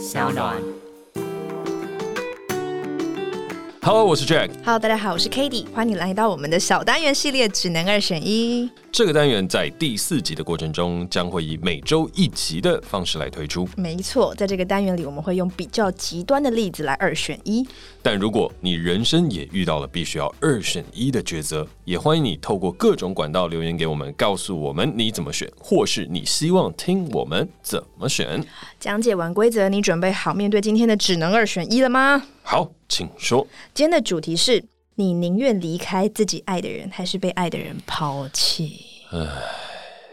小暖。Hello，我是 Jack。Hello，大家好，我是 k a t i e 欢迎来到我们的小单元系列，只能二选一。这个单元在第四集的过程中，将会以每周一集的方式来推出。没错，在这个单元里，我们会用比较极端的例子来二选一。但如果你人生也遇到了必须要二选一的抉择，也欢迎你透过各种管道留言给我们，告诉我们你怎么选，或是你希望听我们怎么选。讲解完规则，你准备好面对今天的只能二选一了吗？好，请说。今天的主题是。你宁愿离开自己爱的人，还是被爱的人抛弃？唉，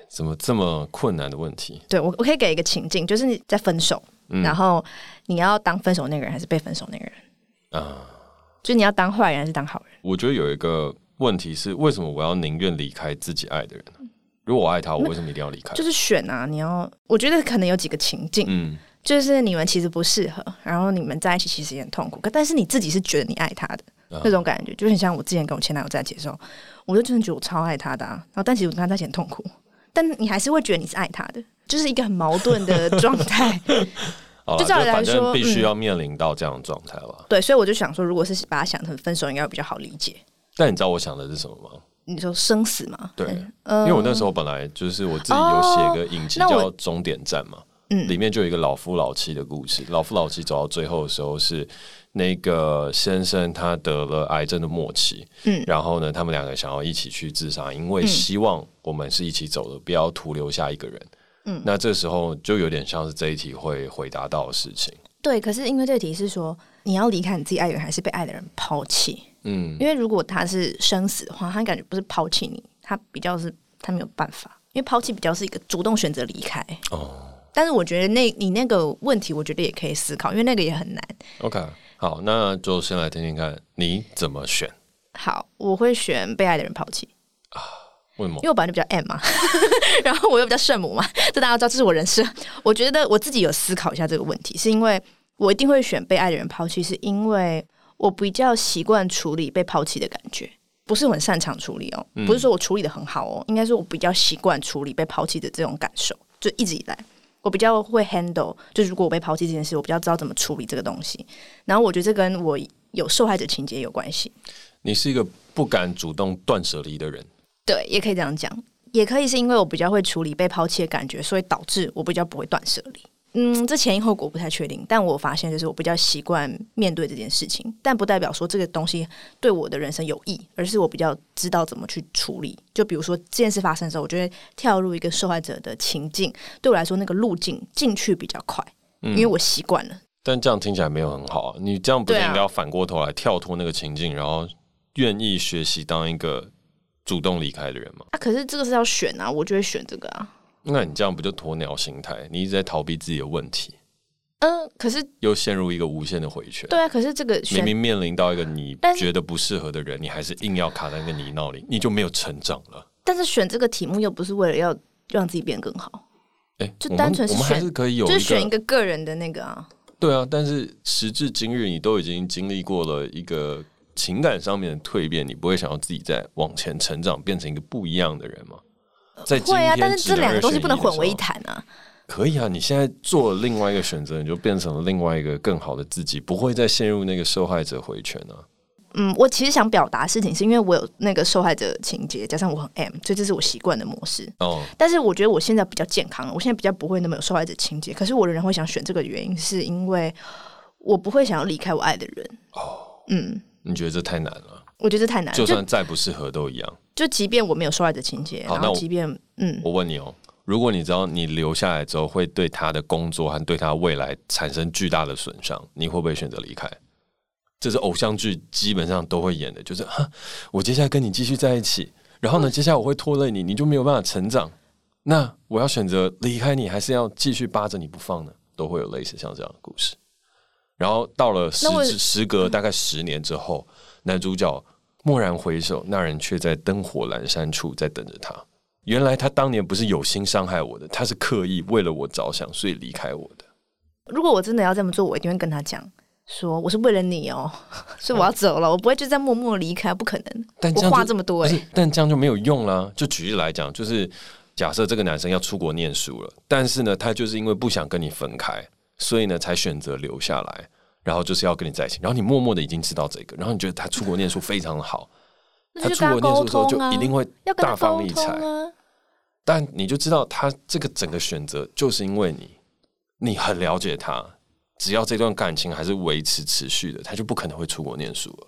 怎么这么困难的问题？对，我，我可以给一个情境，就是你在分手，嗯、然后你要当分手那个人，还是被分手那个人？啊，就你要当坏人还是当好人？我觉得有一个问题是，为什么我要宁愿离开自己爱的人呢？如果我爱他，我为什么一定要离开？就是选啊，你要，我觉得可能有几个情境，嗯，就是你们其实不适合，然后你们在一起其实也很痛苦，可但是你自己是觉得你爱他的。那种感觉就很像我之前跟我前男友在一起的时候，我就真的觉得我超爱他的啊，然后但其实我跟他在一起很痛苦，但你还是会觉得你是爱他的，就是一个很矛盾的状态。就照理来说，必须要面临到这样的状态吧。嗯。对，所以我就想说，如果是把它想成分手，应该会比较好理解。但你知道我想的是什么吗？你说生死嘛？对，因为我那时候本来就是我自己有写个影集叫《终点站》嘛，嗯，里面就有一个老夫老妻的故事，老夫老妻走到最后的时候是。那个先生他得了癌症的末期，嗯，然后呢，他们两个想要一起去自杀，因为希望我们是一起走的，不要徒留下一个人。嗯，那这时候就有点像是这一题会回答到的事情。对，可是因为这题是说你要离开你自己爱的人，还是被爱的人抛弃？嗯，因为如果他是生死的话，他感觉不是抛弃你，他比较是他没有办法，因为抛弃比较是一个主动选择离开。哦，但是我觉得那你那个问题，我觉得也可以思考，因为那个也很难。OK。好，那就先来听听看你怎么选。好，我会选被爱的人抛弃啊？为什么？因为我本来就比较 M 嘛，然后我又比较圣母嘛，这大家知道，这是我人设。我觉得我自己有思考一下这个问题，是因为我一定会选被爱的人抛弃，是因为我比较习惯处理被抛弃的感觉，不是很擅长处理哦，不是说我处理的很好哦，应该说我比较习惯处理被抛弃的这种感受，就一直以来。我比较会 handle，就是如果我被抛弃这件事，我比较知道怎么处理这个东西。然后我觉得这跟我有受害者情节有关系。你是一个不敢主动断舍离的人，对，也可以这样讲，也可以是因为我比较会处理被抛弃的感觉，所以导致我比较不会断舍离。嗯，这前因后果不太确定，但我发现就是我比较习惯面对这件事情，但不代表说这个东西对我的人生有益，而是我比较知道怎么去处理。就比如说这件事发生的时候，我就会跳入一个受害者的情境，对我来说那个路径进去比较快，嗯，因为我习惯了。但这样听起来没有很好啊，你这样不是应该要反过头来跳脱那个情境，然后愿意学习当一个主动离开的人吗？啊，可是这个是要选啊，我就会选这个啊。那你这样不就鸵鸟心态？你一直在逃避自己的问题。嗯、呃，可是又陷入一个无限的回圈。对啊，可是这个明明面临到一个你觉得不适合的人，你还是硬要卡在那个泥淖里，你就没有成长了。但是选这个题目又不是为了要让自己变更好。哎、欸，就单纯是选，我们还是可以有，就是选一个个人的那个啊。对啊，但是时至今日，你都已经经历过了一个情感上面的蜕变，你不会想要自己再往前成长，变成一个不一样的人吗？会啊，但是这两个东西不能混为一谈啊。可以啊，你现在做了另外一个选择，你就变成了另外一个更好的自己，不会再陷入那个受害者回圈啊。嗯，我其实想表达事情是因为我有那个受害者情节，加上我很 M，所以这是我习惯的模式。哦。但是我觉得我现在比较健康，我现在比较不会那么有受害者情节。可是我仍然会想选这个原因，是因为我不会想要离开我爱的人。哦。嗯。你觉得这太难了？我觉得太难了，就算再不适合都一样。就即便我没有受害者情节，然后即便嗯，我问你哦，如果你知道你留下来之后会对他的工作和对他未来产生巨大的损伤，你会不会选择离开？这是偶像剧基本上都会演的，就是哈，我接下来跟你继续在一起，然后呢，接下来我会拖累你，你就没有办法成长。那我要选择离开你，还是要继续扒着你不放呢？都会有类似像这样的故事。然后到了时时隔大概十年之后，男主角。蓦然回首，那人却在灯火阑珊处在等着他。原来他当年不是有心伤害我的，他是刻意为了我着想，所以离开我的。如果我真的要这么做，我一定会跟他讲，说我是为了你哦，所以我要走了，我不会就这样默默离开，不可能。但这样我话这么多，欸，但这样就没有用啦。就举例来讲，就是假设这个男生要出国念书了，但是呢，他就是因为不想跟你分开，所以呢才选择留下来，然后就是要跟你在一起。然后你默默的已经知道这个，然后你觉得他出国念书非常好，他出国念书的时候就一定会大放异彩。但你就知道他这个整个选择，就是因为你，你很了解他，只要这段感情还是维持持续的，他就不可能会出国念书了。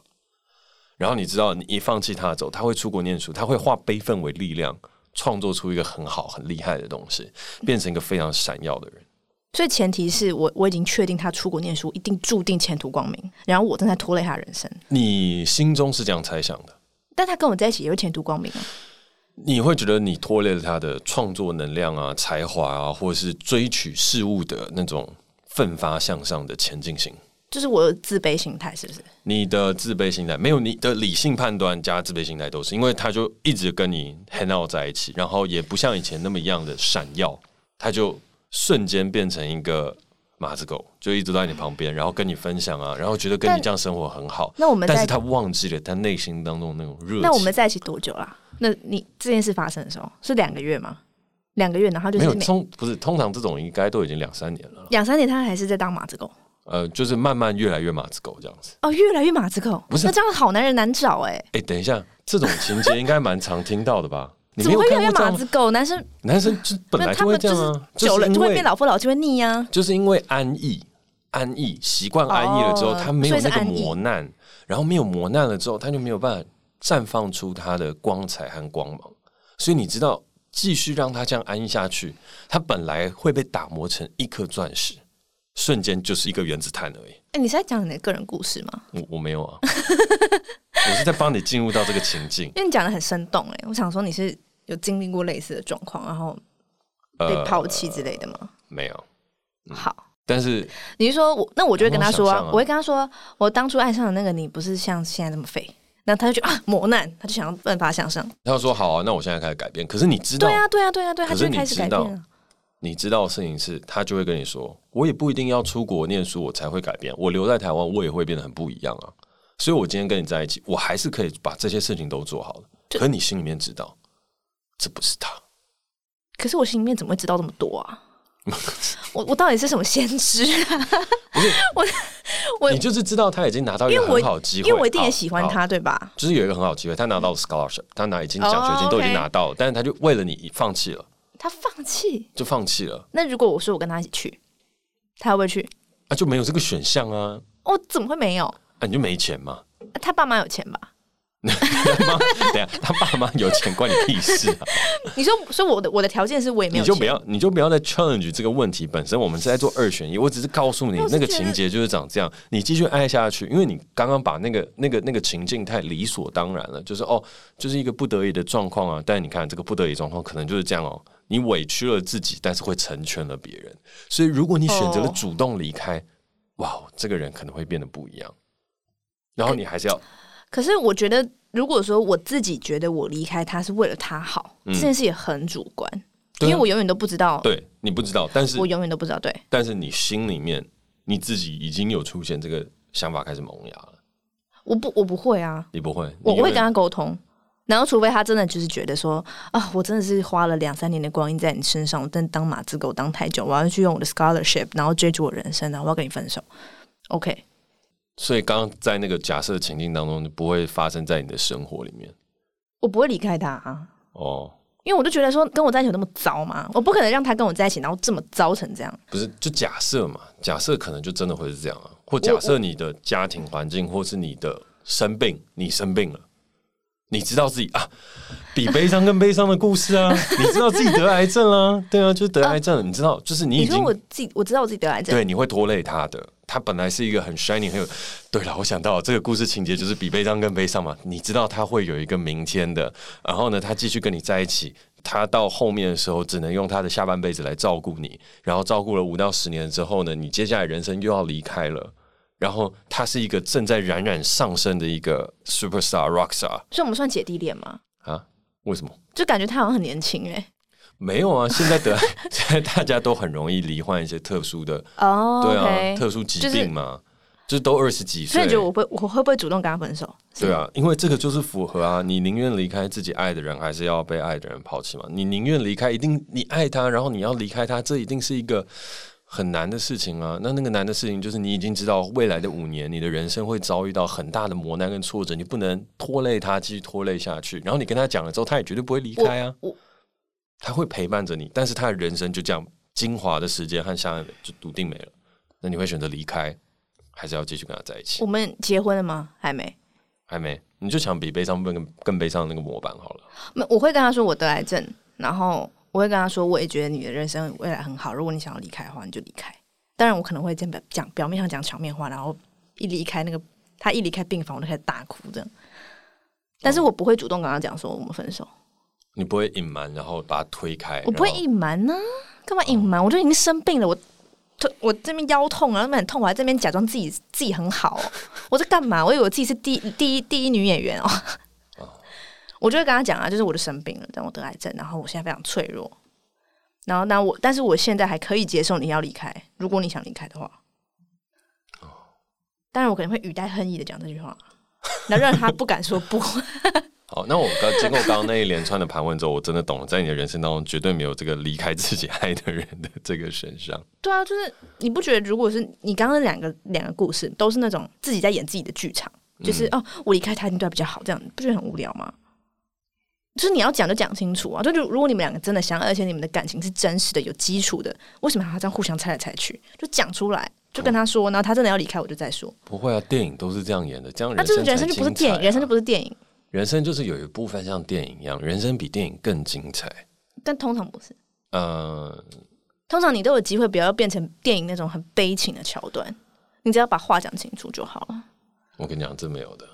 然后你知道，你一放弃他走，他会出国念书，他会化悲愤为力量，创作出一个很好、很厉害的东西，变成一个非常闪耀的人。所以前提是我我已经确定他出国念书一定注定前途光明，然后我正在拖累他人生。你心中是这样猜想的，但他跟我在一起也会前途光明啊。你会觉得你拖累了他的创作能量啊、才华啊，或者是追取事物的那种奋发向上的前进性？就是我的自卑心态，是不是？你的自卑心态没有你的理性判断加自卑心态都是，因为他就一直跟你 hang out 在一起，然后也不像以前那么一样的闪耀，他就瞬间变成一个马子狗，就一直在你旁边，然后跟你分享啊，然后觉得跟你这样生活很好。那我们，但是他忘记了他内心当中那种热。那我们在一起多久啦？那你这件事发生的时候是两个月吗？两个月，然后就是没有通，不是通常这种应该都已经两三年了。两三年他还是在当马子狗。呃，就是慢慢越来越马子狗这样子。哦，越来越马子狗，不是？那这样好男人难找哎。哎，等一下，这种情节应该蛮常听到的吧？你怎么会越来越马子狗？男生男生就本来就会这样啊，久了就会变老夫老妻，会腻呀。就是因为安逸，安逸习惯安逸了之后，他没有那个磨难，然后没有磨难了之后，他就没有办法绽放出他的光彩和光芒。所以你知道，继续让他这样安逸下去，他本来会被打磨成一颗钻石。瞬间就是一个原子弹而已。哎、欸，你是在讲你的个人故事吗？我我没有啊，我是在帮你进入到这个情境。因为你讲的很生动，哎，我想说你是有经历过类似的状况，然后被抛弃之类的吗？呃、没有。嗯、好，但是你是说我，那我就会跟他说啊，我会跟他说，我当初爱上的那个你不是像现在那么废，那他就觉得啊磨难，他就想要奋发向上。他就说好啊，那我现在开始改变。可是你知道，对啊，对啊，对啊，对，他就会开始改变。你知道的事情是，他就会跟你说，我也不一定要出国念书，我才会改变。我留在台湾，我也会变得很不一样啊。所以，我今天跟你在一起，我还是可以把这些事情都做好的。可是你心里面知道，这不是他。可是我心里面怎么会知道这么多啊？我我到底是什么先知啊？不是我我，你就是知道他已经拿到一个很好机会，因为我一定也喜欢他，对吧？就是有一个很好机会，他拿到了 scholarship，他拿已经奖学金都已经拿到了，但是他就为了你放弃了。他放弃就放弃了。那如果我说我跟他一起去，他会不会去？啊，就没有这个选项啊！哦，怎么会没有？啊，你就没钱嘛？啊，他爸妈有钱吧？等下，他爸妈有钱关你屁事啊！你说，所以我的我的条件是我也没有钱，你就不要，你就不要再 challenge 这个问题本身。我们是在做二选一，我只是告诉你那个情节就是长这样，你继续爱下去，因为你刚刚把那个那个那个情境太理所当然了，就是哦，就是一个不得已的状况啊。但是你看这个不得已状况，可能就是这样哦。你委屈了自己，但是会成全了别人。所以，如果你选择了主动离开，哦、哇，这个人可能会变得不一样。然后你还是要……可是，我觉得，如果说我自己觉得我离开他是为了他好，嗯、这件事也很主观，因为我永远都不知道。对，你不知道，但是我永远都不知道。对，但是你心里面你自己已经有出现这个想法，开始萌芽了。我不，我不会啊，你不会，我我会跟他沟通。然后，除非他真的就是觉得说啊，我真的是花了两三年的光阴在你身上，我真的当马子狗当太久，我要去用我的 scholarship，然后追逐我人生，然后我要跟你分手。OK。所以，刚刚在那个假设情境当中，就不会发生在你的生活里面。我不会离开他啊。哦。因为我就觉得说，跟我在一起有那么糟吗？我不可能让他跟我在一起，然后这么糟成这样。不是，就假设嘛，假设可能就真的会是这样啊，或假设你的家庭环境，或是你的生病，你生病了。你知道自己啊，比悲伤更悲伤的故事啊！你知道自己得癌症啊？对啊，就是得癌症。你知道，就是你已经，我自己，我知道我自己得癌症。对，你会拖累他的。他本来是一个很 shining 很有。对了，我想到这个故事情节就是比悲伤更悲伤嘛。你知道他会有一个明天的，然后呢，他继续跟你在一起，他到后面的时候只能用他的下半辈子来照顾你，然后照顾了五到十年之后呢，你接下来人生又要离开了。然后他是一个正在冉冉上升的一个 superstar rockstar，所以我们算姐弟恋吗？啊？为什么？就感觉他好像很年轻哎。没有啊，现在得现在 大家都很容易罹患一些特殊的哦，对啊特殊疾病嘛，就是、就都二十几岁，所以你觉得我会我会不会主动跟他分手？对啊，因为这个就是符合啊，你宁愿离开自己爱的人，还是要被爱的人抛弃嘛？你宁愿离开，一定你爱他，然后你要离开他，这一定是一个。很难的事情啊。那那个难的事情就是你已经知道未来的五年，你的人生会遭遇到很大的磨难跟挫折，你不能拖累他，继续拖累下去。然后你跟他讲了之后，他也绝对不会离开啊。他会陪伴着你，但是他的人生就这样精华的时间和相爱的就笃定没了。那你会选择离开，还是要继续跟他在一起？我们结婚了吗？还没，还没。你就想比悲伤更更悲伤的那个模板好了。没，我会跟他说我得癌症，然后我会跟他说，我也觉得你的人生未来很好。如果你想要离开的话，你就离开。当然，我可能会讲讲表面上讲场面话，然后一离开那个他一离开病房，我就开始大哭这样。但是我不会主动跟他讲说我们分手。你不会隐瞒，然后把它推开？我不会隐瞒呢，干嘛隐瞒？我就已经生病了，我我这边腰痛啊，那边很痛，我还在这边假装自己自己很好，我在干嘛？我以为我自己是第第一第一女演员哦。我就会跟他讲啊，就是我就生病了，但我得癌症，然后我现在非常脆弱。然后那我，但是我现在还可以接受你要离开，如果你想离开的话。当然，我可能会语带恨意的讲这句话，那让他不敢说不。好，那我刚经过刚刚那一连串的盘问之后，我真的懂了，在你的人生当中，绝对没有这个离开自己爱的人的这个选项。对啊，就是你不觉得，如果是你刚刚两个两个故事，都是那种自己在演自己的剧场，就是、嗯、哦，我离开他一定对他比较好，这样不觉得很无聊吗？就是你要讲就讲清楚啊！就就如果你们两个真的相爱，而且你们的感情是真实的、有基础的，为什么还要这样互相猜来猜去？就讲出来，就跟他说，然后他真的要离开，我就再说。不会啊，电影都是这样演的，这样人生、啊、就是人生就不是电影，人生就不是电影。人生就是有一部分像电影一样，人生比电影更精彩，但通常不是。呃，通常你都有机会，不要变成电影那种很悲情的桥段，你只要把话讲清楚就好了。我跟你讲，这没有的，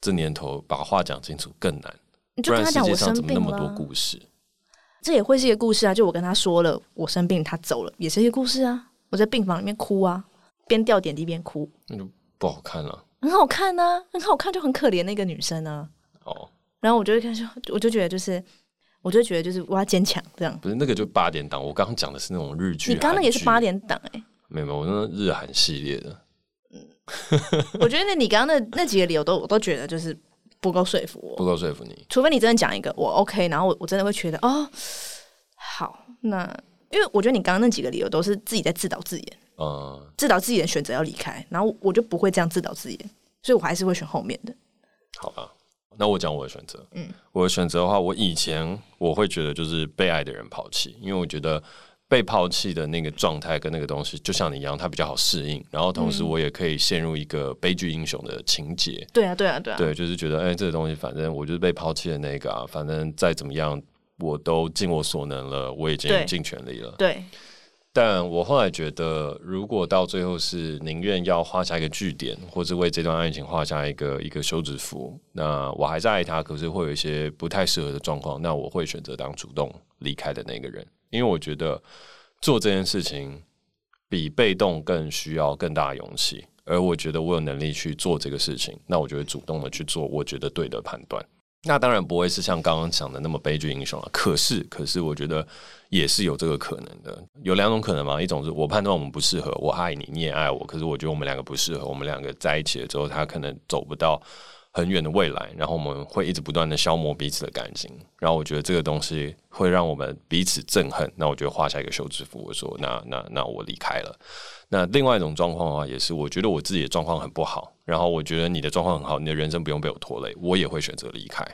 这年头把话讲清楚更难。你就跟他讲我生病了，那么多故事，这也会是一个故事啊。就我跟他说了我生病，他走了，也是一个故事啊。我在病房里面哭啊，边掉点滴边哭，那就不好看了。很好看呢、啊，很好看，就很可怜那个女生呢、啊。哦，然后我就会看说，我就觉得就是，我就觉得就是我要坚强这样。不是那个就八点档，我刚刚讲的是那种日剧。你刚刚那也是八点档哎、欸？没有没有，我那日韩系列的。嗯，我觉得那你刚刚那那几个理由都我都觉得就是不够说服我，不够说服你。除非你真的讲一个我 OK，然后我我真的会觉得哦，好，那因为我觉得你刚刚那几个理由都是自己在自导自演，嗯，自导自演选择要离开，然后我就不会这样自导自演，所以我还是会选后面的。好吧。那我讲我的选择，嗯，我的选择的话，我以前我会觉得就是被爱的人抛弃，因为我觉得被抛弃的那个状态跟那个东西，就像你一样，它比较好适应。然后同时我也可以陷入一个悲剧英雄的情节。对啊，对啊，对啊，对，就是觉得哎、欸，这个东西反正我就是被抛弃的那个啊，反正再怎么样我都尽我所能了，我已经尽全力了。对。对但我后来觉得，如果到最后是宁愿要画下一个句点，或者为这段爱情画下一个一个休止符，那我还是爱他，可是会有一些不太适合的状况，那我会选择当主动离开的那个人，因为我觉得做这件事情比被动更需要更大的勇气，而我觉得我有能力去做这个事情，那我就会主动的去做我觉得对的判断。那当然不会是像刚刚讲的那么悲剧英雄了。可是，可是我觉得也是有这个可能的。有两种可能嘛，一种是我判断我们不适合，我爱你，你也爱我，可是我觉得我们两个不适合，我们两个在一起了之后，他可能走不到很远的未来，然后我们会一直不断的消磨彼此的感情。然后我觉得这个东西会让我们彼此憎恨。那我觉得画下一个休止符，我说那那那我离开了。那另外一种状况的话，也是我觉得我自己的状况很不好，然后我觉得你的状况很好，你的人生不用被我拖累，我也会选择离开。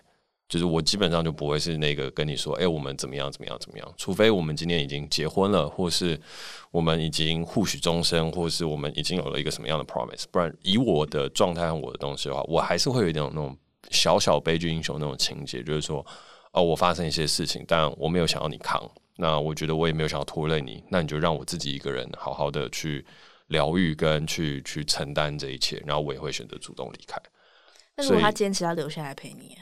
就是我基本上就不会是那个跟你说，哎、我们怎么样怎么样怎么样，除非我们今天已经结婚了，或是我们已经互许终身，或是我们已经有了一个什么样的 promise，不然以我的状态和我的东西的话，我还是会有一点那种小小悲剧英雄那种情节，就是说，哦，我发生一些事情，但我没有想要你扛，那我觉得我也没有想要拖累你，那你就让我自己一个人好好的去疗愈跟去去承担这一切，然后我也会选择主动离开。那如果他坚持要留下来陪你？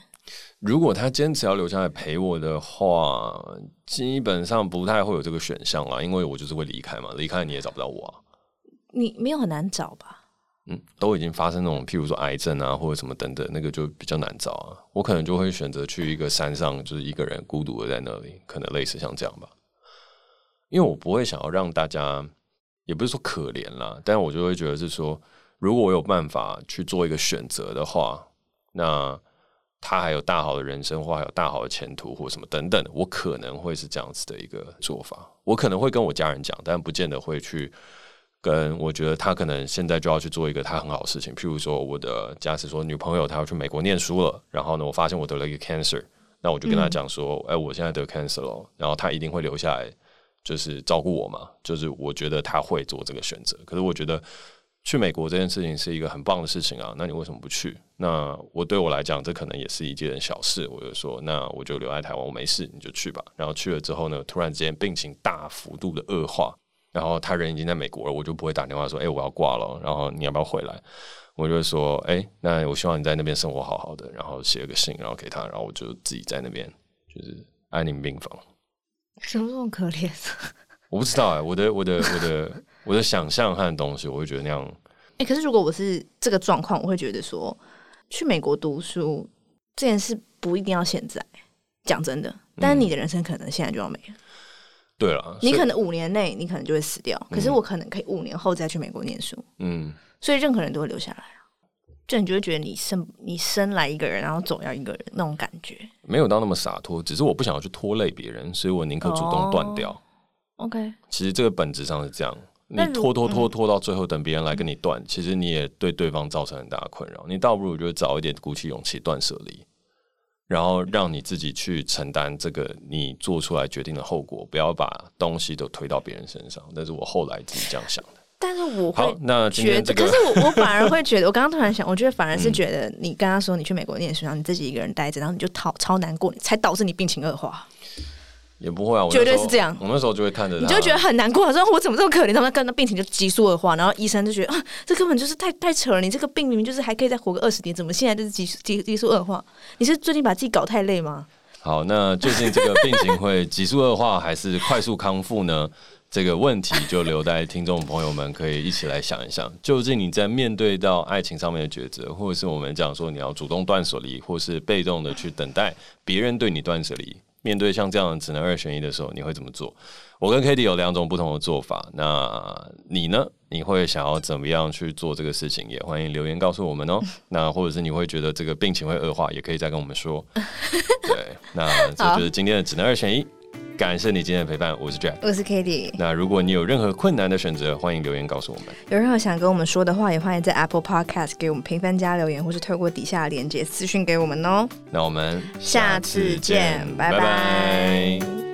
如果他坚持要留下来陪我的话，基本上不太会有这个选项啦，因为我就是会离开嘛，离开你也找不到我啊。你没有很难找吧？嗯，都已经发生那种，譬如说癌症啊，或者什么等等，那个就比较难找啊。我可能就会选择去一个山上，就是一个人孤独的在那里，可能类似像这样吧。因为我不会想要让大家，也不是说可怜啦，但我就会觉得是说，如果我有办法去做一个选择的话，那。他还有大好的人生，或还有大好的前途，或什么等等，我可能会是这样子的一个做法。我可能会跟我家人讲，但不见得会去跟。我觉得他可能现在就要去做一个他很好的事情，譬如说，我的假使说女朋友她要去美国念书了，然后呢，我发现我得了一个 cancer，那我就跟他讲说，哎、嗯，我现在得 cancer 了，然后他一定会留下来，就是照顾我嘛。就是我觉得他会做这个选择，可是我觉得。去美国这件事情是一个很棒的事情啊，那你为什么不去？那我对我来讲，这可能也是一件小事。我就说，那我就留在台湾，我没事，你就去吧。然后去了之后呢，突然之间病情大幅度的恶化，然后他人已经在美国了，我就不会打电话说，哎、我要挂了，然后你要不要回来？我就说，哎、那我希望你在那边生活好好的，然后写了个信，然后给他，然后我就自己在那边就是安宁病房。什么这么可怜？我不知道哎、欸，我的我的我的我的想象和东西，我会觉得那样。哎、欸，可是如果我是这个状况，我会觉得说，去美国读书这件事不一定要现在。讲真的，但是你的人生可能现在就要没了。对了，你可能五年内你可能就会死掉，可是我可能可以五年后再去美国念书。嗯，所以任何人都会留下来啊。就你就会觉得你生你生来一个人，然后走要一个人那种感觉，没有到那么洒脱，只是我不想要去拖累别人，所以我宁可主动断掉。Oh, OK，其实这个本质上是这样，你拖拖拖拖到最后，等别人来跟你断，其实你也对对方造成很大的困扰。你倒不如就早一点鼓起勇气断舍离，然后让你自己去承担这个你做出来决定的后果，不要把东西都推到别人身上。但是我后来自己这样想的。但是我会那觉得，可是我 我反而会觉得，我刚刚突然想，我觉得反而是觉得，你跟他说你去美国念书，然后你自己一个人待着，然后你就超超难过，才导致你病情恶化。也不会啊，绝对是这样。我那时候就会看着他，你就觉得很难过，说我怎么这么可怜？他们跟着病情就急速恶化，然后医生就觉得啊，这根本就是太太扯了。你这个病明明就是还可以再活个二十年，怎么现在就是急急急速恶化？你是最近把自己搞太累吗？好，那最近这个病情会急速恶化还是快速康复呢？这个问题就留待听众朋友们可以一起来想一想。究竟你在面对到爱情上面的抉择，或者是我们讲说你要主动断舍离，或是被动的去等待别人对你断舍离？面对像这样只能二选一的时候，你会怎么做？我跟 Cady 有两种不同的做法。那你呢？你会想要怎么样去做这个事情？也欢迎留言告诉我们哦。那或者是你会觉得这个病情会恶化，也可以再跟我们说。对，那这就是今天的只能二选一。感谢你今天的陪伴，我是 Jack，我是 Katy。那如果你有任何困难的选择，欢迎留言告诉我们。有任何想跟我们说的话，也欢迎在 Apple Podcast 给我们评分加留言，或是透过底下的链接私讯给我们哦。那我们下次见，拜拜。拜拜。